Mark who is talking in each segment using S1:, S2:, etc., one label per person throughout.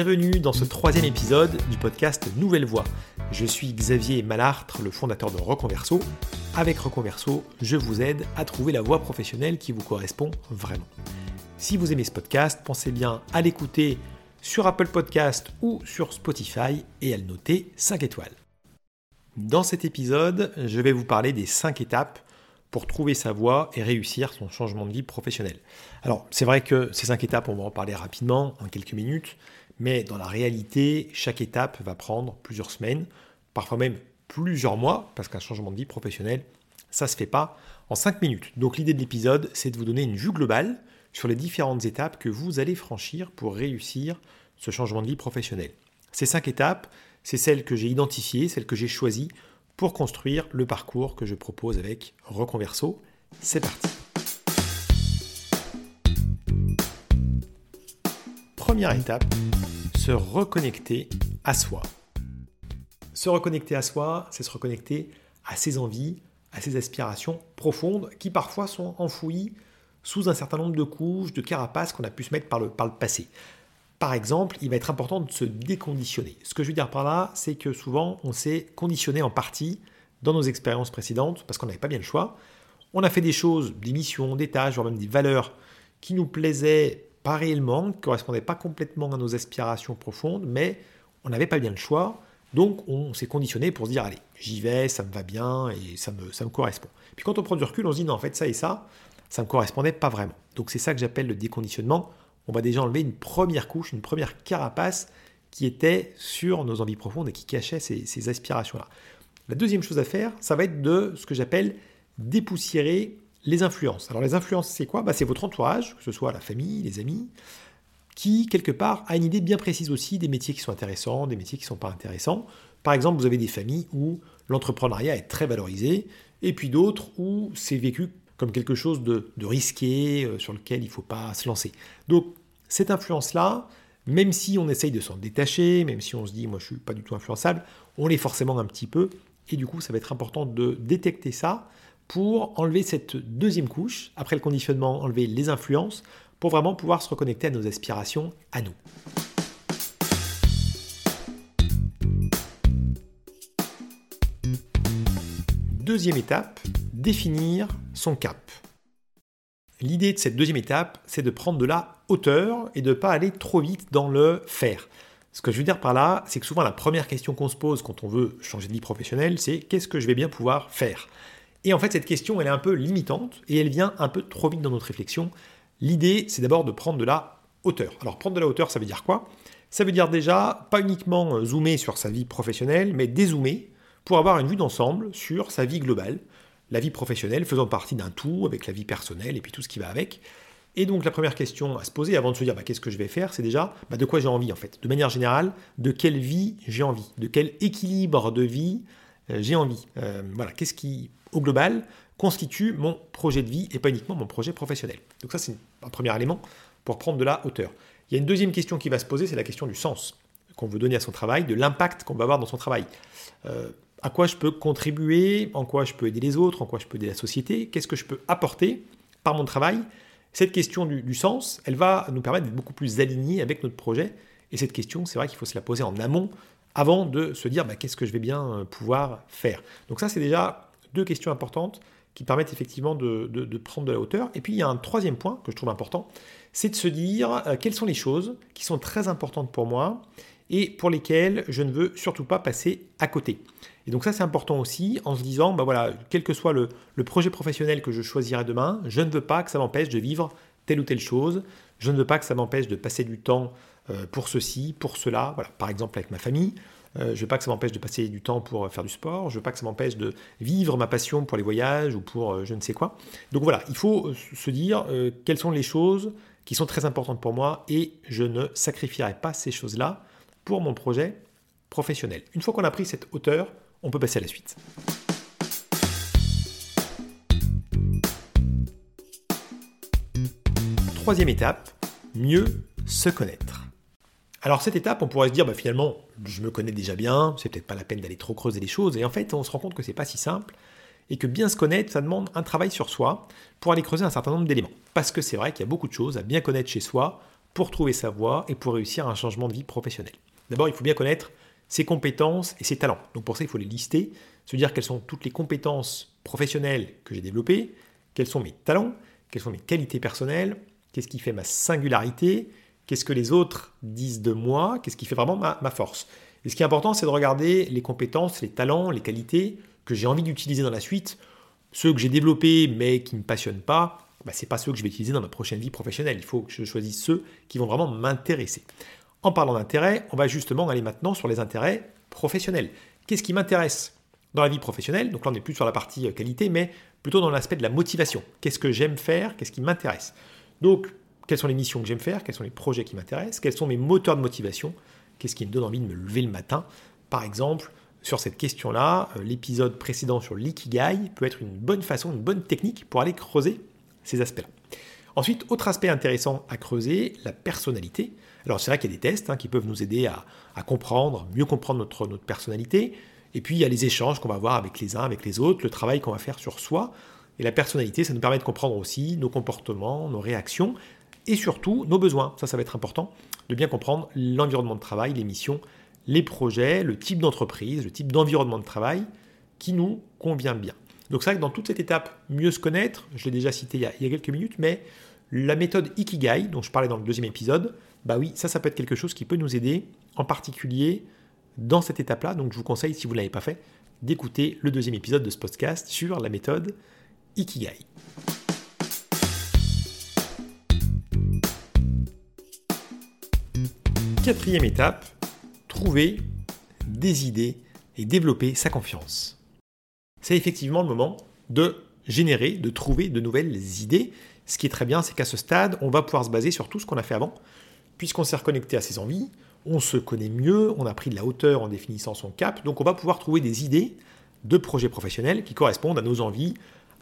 S1: Bienvenue dans ce troisième épisode du podcast Nouvelle Voix. Je suis Xavier Malartre, le fondateur de Reconverso. Avec Reconverso, je vous aide à trouver la voie professionnelle qui vous correspond vraiment. Si vous aimez ce podcast, pensez bien à l'écouter sur Apple Podcast ou sur Spotify et à le noter 5 étoiles. Dans cet épisode, je vais vous parler des 5 étapes pour trouver sa voie et réussir son changement de vie professionnel. Alors, c'est vrai que ces 5 étapes, on va en parler rapidement, en quelques minutes, mais dans la réalité, chaque étape va prendre plusieurs semaines, parfois même plusieurs mois, parce qu'un changement de vie professionnel, ça ne se fait pas en 5 minutes. Donc l'idée de l'épisode, c'est de vous donner une vue globale sur les différentes étapes que vous allez franchir pour réussir ce changement de vie professionnel. Ces 5 étapes, c'est celles que j'ai identifiées, celles que j'ai choisies pour construire le parcours que je propose avec Reconverso. C'est parti. Première étape, se reconnecter à soi. Se reconnecter à soi, c'est se reconnecter à ses envies, à ses aspirations profondes qui parfois sont enfouies sous un certain nombre de couches, de carapaces qu'on a pu se mettre par le, par le passé. Par exemple, il va être important de se déconditionner. Ce que je veux dire par là, c'est que souvent, on s'est conditionné en partie dans nos expériences précédentes parce qu'on n'avait pas bien le choix. On a fait des choses, des missions, des tâches, voire même des valeurs qui nous plaisaient pas réellement, ne correspondait pas complètement à nos aspirations profondes, mais on n'avait pas bien le choix. Donc on s'est conditionné pour se dire, allez, j'y vais, ça me va bien et ça me, ça me correspond. Puis quand on prend du recul, on se dit, non, en fait, ça et ça, ça ne me correspondait pas vraiment. Donc c'est ça que j'appelle le déconditionnement. On va déjà enlever une première couche, une première carapace qui était sur nos envies profondes et qui cachait ces, aspirations-là. La deuxième chose à faire, ça va être de ce que j'appelle dépoussiérer les influences. Alors les influences, c'est quoi? Bah, C'est votre entourage, que ce soit la famille, les amis, qui, quelque part, a une idée bien précise aussi des métiers qui sont intéressants, des métiers qui ne sont pas intéressants. Par exemple, vous avez des familles où l'entrepreneuriat est très valorisé, et puis d'autres où c'est vécu comme quelque chose de, risqué, euh, sur lequel il ne faut pas se lancer. Donc, cette influence-là, même si on essaye de s'en détacher, même si on se dit, moi je ne suis pas du tout influençable, on l'est forcément un petit peu, et du coup, ça va être important de détecter ça, pour enlever cette deuxième couche, après le conditionnement, enlever les influences, pour vraiment pouvoir se reconnecter à nos aspirations, à nous. Deuxième étape, définir son cap. L'idée de cette deuxième étape, c'est de prendre de la hauteur et de ne pas aller trop vite dans le faire. Ce que je veux dire par là, c'est que souvent la première question qu'on se pose quand on veut changer de vie professionnelle, c'est qu'est-ce que je vais bien pouvoir faire? Et en fait, cette question, elle est un peu limitante et elle vient un peu trop vite dans notre réflexion. L'idée, c'est d'abord de prendre de la hauteur. Alors, prendre de la hauteur, ça veut dire quoi? Ça veut dire déjà pas uniquement zoomer sur sa vie professionnelle, mais dézoomer pour avoir une vue d'ensemble sur sa vie globale. La vie professionnelle faisant partie d'un tout avec la vie personnelle et puis tout ce qui va avec. Et donc la première question à se poser avant de se dire bah, qu'est-ce que je vais faire, c'est déjà bah, de quoi j'ai envie en fait. De manière générale, de quelle vie j'ai envie, de quel équilibre de vie euh, j'ai envie? Euh, voilà, qu'est-ce qui au global, constitue mon projet de vie et pas uniquement mon projet professionnel? Donc ça, c'est un premier élément pour prendre de la hauteur. Il y a une deuxième question qui va se poser, c'est la question du sens qu'on veut donner à son travail, de l'impact qu'on va avoir dans son travail. Euh, à quoi je peux contribuer, en quoi je peux aider les autres, en quoi je peux aider la société, qu'est-ce que je peux apporter par mon travail. Cette question du, sens, elle va nous permettre d'être beaucoup plus alignés avec notre projet. Et cette question, c'est vrai qu'il faut se la poser en amont avant de se dire bah, qu'est-ce que je vais bien euh, pouvoir faire. Donc ça, c'est déjà deux questions importantes qui permettent effectivement de, prendre de la hauteur. Et puis il y a un troisième point que je trouve important, c'est de se dire euh, quelles sont les choses qui sont très importantes pour moi et pour lesquelles je ne veux surtout pas passer à côté. Et donc ça c'est important aussi en se disant, bah voilà, quel que soit le, projet professionnel que je choisirai demain, je ne veux pas que ça m'empêche de vivre telle ou telle chose, je ne veux pas que ça m'empêche de passer du temps euh, pour ceci, pour cela, voilà, par exemple avec ma famille, euh, je ne veux pas que ça m'empêche de passer du temps pour faire du sport. Je ne veux pas que ça m'empêche de vivre ma passion pour les voyages ou pour euh, je ne sais quoi. Donc voilà, il faut euh, se dire quelles sont les choses qui sont très importantes pour moi et je ne sacrifierai pas ces choses-là pour mon projet professionnel. Une fois qu'on a pris cette hauteur, on peut passer à la suite. Troisième étape, mieux se connaître. Alors cette étape, on pourrait se dire, bah, finalement, je me connais déjà bien, c'est peut-être pas la peine d'aller trop creuser les choses, et en fait, on se rend compte que c'est pas si simple, et que bien se connaître, ça demande un travail sur soi pour aller creuser un certain nombre d'éléments. Parce que c'est vrai qu'il y a beaucoup de choses à bien connaître chez soi pour trouver sa voie et pour réussir un changement de vie professionnelle. D'abord, il faut bien connaître ses compétences et ses talents. Donc pour ça, il faut les lister, se dire quelles sont toutes les compétences professionnelles que j'ai développées, quels sont mes talents, quelles sont mes qualités personnelles, qu'est-ce qui fait ma singularité, qu'est-ce que les autres disent de moi, qu'est-ce qui fait vraiment ma, force. Et ce qui est important, c'est de regarder les compétences, les talents, les qualités que j'ai envie d'utiliser dans la suite, ceux que j'ai développés mais qui ne me passionnent pas, bah, ce n'est pas ceux que je vais utiliser dans ma prochaine vie professionnelle. Il faut que je choisisse ceux qui vont vraiment m'intéresser. En parlant d'intérêt, on va justement aller maintenant sur les intérêts professionnels. Qu'est-ce qui m'intéresse dans la vie professionnelle? Donc là, on n'est plus sur la partie euh, qualité, mais plutôt dans l'aspect de la motivation. Qu'est-ce que j'aime faire? Qu'est-ce qui m'intéresse? Donc, quelles sont les missions que j'aime faire? Quels sont les projets qui m'intéressent? Quels sont mes moteurs de motivation? Qu'est-ce qui me donne envie de me lever le matin? Par exemple, sur cette question-là, euh, l'épisode précédent sur l'ikigai peut être une bonne façon, une bonne technique pour aller creuser ces aspects-là. Ensuite, autre aspect intéressant à creuser, la personnalité. Alors c'est vrai qu'il y a des tests hein, qui peuvent nous aider à, comprendre, mieux comprendre notre, personnalité. Et puis il y a les échanges qu'on va avoir avec les uns, avec les autres, le travail qu'on va faire sur soi. Et la personnalité, ça nous permet de comprendre aussi nos comportements, nos réactions et surtout nos besoins. Ça, ça va être important de bien comprendre l'environnement de travail, les missions, les projets, le type d'entreprise, le type d'environnement de travail qui nous convient bien. Donc c'est vrai que dans toute cette étape, mieux se connaître, je l'ai déjà cité il y, a, il y, a, quelques minutes, mais la méthode Ikigai, dont je parlais dans le deuxième épisode, bah oui, ça, ça peut être quelque chose qui peut nous aider, en particulier dans cette étape-là. Donc je vous conseille, si vous ne l'avez pas fait, d'écouter le deuxième épisode de ce podcast sur la méthode Ikigai. Quatrième étape, trouver des idées et développer sa confiance. C'est effectivement le moment de générer, de trouver de nouvelles idées. Ce qui est très bien, c'est qu'à ce stade, on va pouvoir se baser sur tout ce qu'on a fait avant, puisqu'on s'est reconnecté à ses envies, on se connaît mieux, on a pris de la hauteur en définissant son cap, donc on va pouvoir trouver des idées de projets professionnels qui correspondent à nos envies,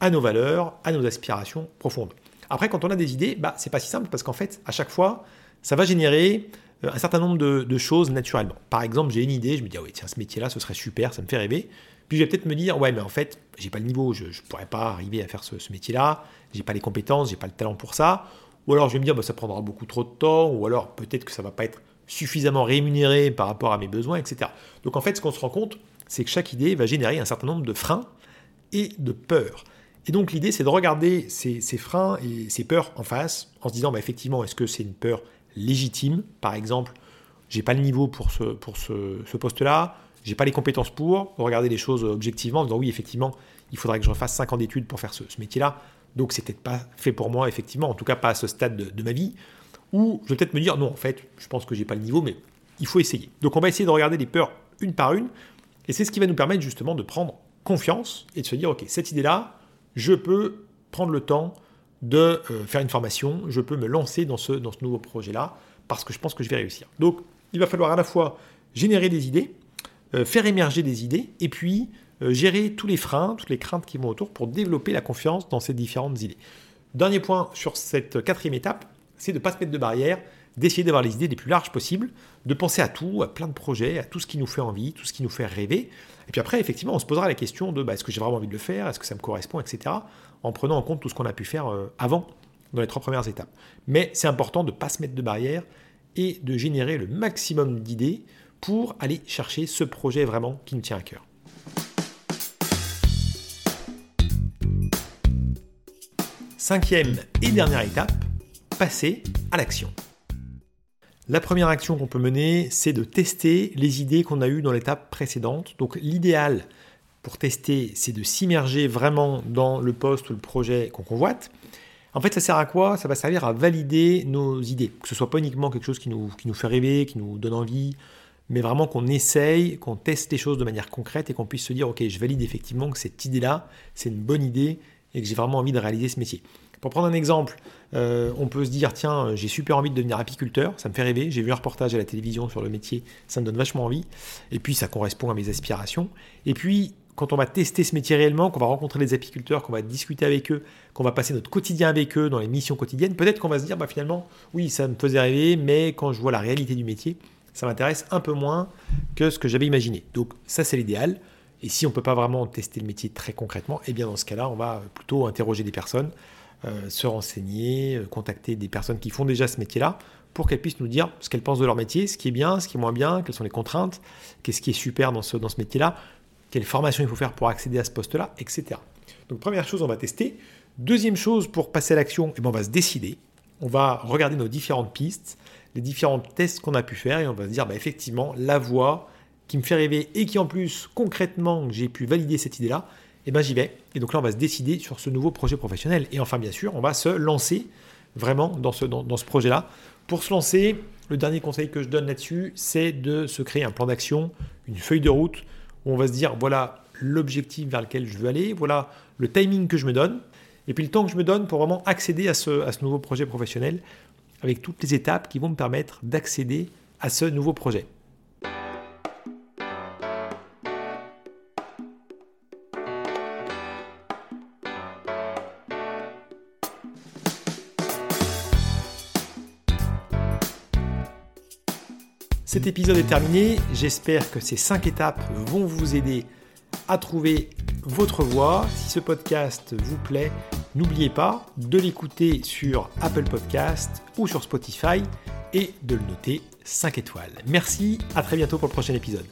S1: à nos valeurs, à nos aspirations profondes. Après, quand on a des idées, bah, c'est pas si simple parce qu'en fait, à chaque fois, ça va générer euh, un certain nombre de, choses naturellement. Par exemple, j'ai une idée, je me dis, ah oui, tiens, ce métier-là, ce serait super, ça me fait rêver. Puis je vais peut-être me dire, ouais, mais en fait, j'ai pas le niveau, je ne pourrais pas arriver à faire ce, métier-là, j'ai pas les compétences, j'ai pas le talent pour ça. Ou alors je vais me dire, bah, ça prendra beaucoup trop de temps, ou alors peut-être que ça va pas être suffisamment rémunéré par rapport à mes besoins, etc. Donc en fait, ce qu'on se rend compte, c'est que chaque idée va générer un certain nombre de freins et de peurs. Et donc l'idée, c'est de regarder ces, freins et ces peurs en face, en se disant, bah, effectivement, est-ce que c'est une peur légitime? Par exemple, j'ai pas le niveau pour ce poste-là, j'ai pas les compétences pour, regarder les choses objectivement, en disant, oui, effectivement, il faudrait que je refasse 5 ans d'études pour faire ce, métier-là. Donc c'est peut-être pas fait pour moi, effectivement, en tout cas pas à ce stade de, ma vie. Ou je vais peut-être me dire, non, en fait, je pense que j'ai pas le niveau, mais il faut essayer. Donc on va essayer de regarder les peurs une par une, et c'est ce qui va nous permettre justement de prendre confiance et de se dire, ok, cette idée-là, je peux prendre le temps de euh, faire une formation, je peux me lancer dans ce, dans ce nouveau projet-là, parce que je pense que je vais réussir. Donc il va falloir à la fois générer des idées, faire émerger des idées, et puis euh, gérer tous les freins, toutes les craintes qui vont autour pour développer la confiance dans ces différentes idées. Dernier point sur cette quatrième étape, c'est de ne pas se mettre de barrière, d'essayer d'avoir les idées les plus larges possibles, de penser à tout, à plein de projets, à tout ce qui nous fait envie, tout ce qui nous fait rêver. Et puis après, effectivement, on se posera la question de bah, est-ce que j'ai vraiment envie de le faire, est-ce que ça me correspond, etc., en prenant en compte tout ce qu'on a pu faire euh, avant, dans les trois premières étapes. Mais c'est important de ne pas se mettre de barrière et de générer le maximum d'idées pour aller chercher ce projet vraiment qui nous tient à cœur. Cinquième et dernière étape, passer à l'action. La première action qu'on peut mener, c'est de tester les idées qu'on a eues dans l'étape précédente. Donc l'idéal pour tester, c'est de s'immerger vraiment dans le poste ou le projet qu'on convoite. En fait, ça sert à quoi? Ça va servir à valider nos idées. Que ce soit pas uniquement quelque chose qui nous fait rêver, qui nous donne envie, mais vraiment qu'on essaye, qu'on teste les choses de manière concrète et qu'on puisse se dire, ok, je valide effectivement que cette idée-là, c'est une bonne idée et que j'ai vraiment envie de réaliser ce métier. Pour prendre un exemple, euh, on peut se dire tiens, j'ai super envie de devenir apiculteur, ça me fait rêver, j'ai vu un reportage à la télévision sur le métier, ça me donne vachement envie, et puis ça correspond à mes aspirations. Et puis, quand on va tester ce métier réellement, qu'on va rencontrer des apiculteurs, qu'on va discuter avec eux, qu'on va passer notre quotidien avec eux dans les missions quotidiennes, peut-être qu'on va se dire bah, finalement, oui, ça me faisait rêver, mais quand je vois la réalité du métier, ça m'intéresse un peu moins que ce que j'avais imaginé. Donc ça, c'est l'idéal. Et si on ne peut pas vraiment tester le métier très concrètement, eh bien dans ce cas-là, on va plutôt interroger des personnes, euh, se renseigner, euh, contacter des personnes qui font déjà ce métier-là pour qu'elles puissent nous dire ce qu'elles pensent de leur métier, ce qui est bien, ce qui est moins bien, quelles sont les contraintes, qu'est-ce qui est super dans ce, dans ce métier-là, quelle formation il faut faire pour accéder à ce poste-là, etc. Donc première chose, on va tester. Deuxième chose, pour passer à l'action, eh ben, on va se décider. On va regarder nos différentes pistes, les différents tests qu'on a pu faire, et on va se dire, bah, effectivement, la voie qui me fait rêver et qui en plus, concrètement, j'ai pu valider cette idée-là, eh ben, j'y vais. Et donc là, on va se décider sur ce nouveau projet professionnel. Et enfin, bien sûr, on va se lancer vraiment dans ce, dans, ce projet-là. Pour se lancer, le dernier conseil que je donne là-dessus, c'est de se créer un plan d'action, une feuille de route, où on va se dire, voilà l'objectif vers lequel je veux aller, voilà le timing que je me donne, et puis le temps que je me donne pour vraiment accéder à ce nouveau projet professionnel, avec toutes les étapes qui vont me permettre d'accéder à ce nouveau projet. Cet épisode est terminé. J'espère que ces 5 étapes vont vous aider à trouver votre voie. Si ce podcast vous plaît, n'oubliez pas de l'écouter sur Apple Podcast ou sur Spotify et de le noter 5 étoiles. Merci, à très bientôt pour le prochain épisode.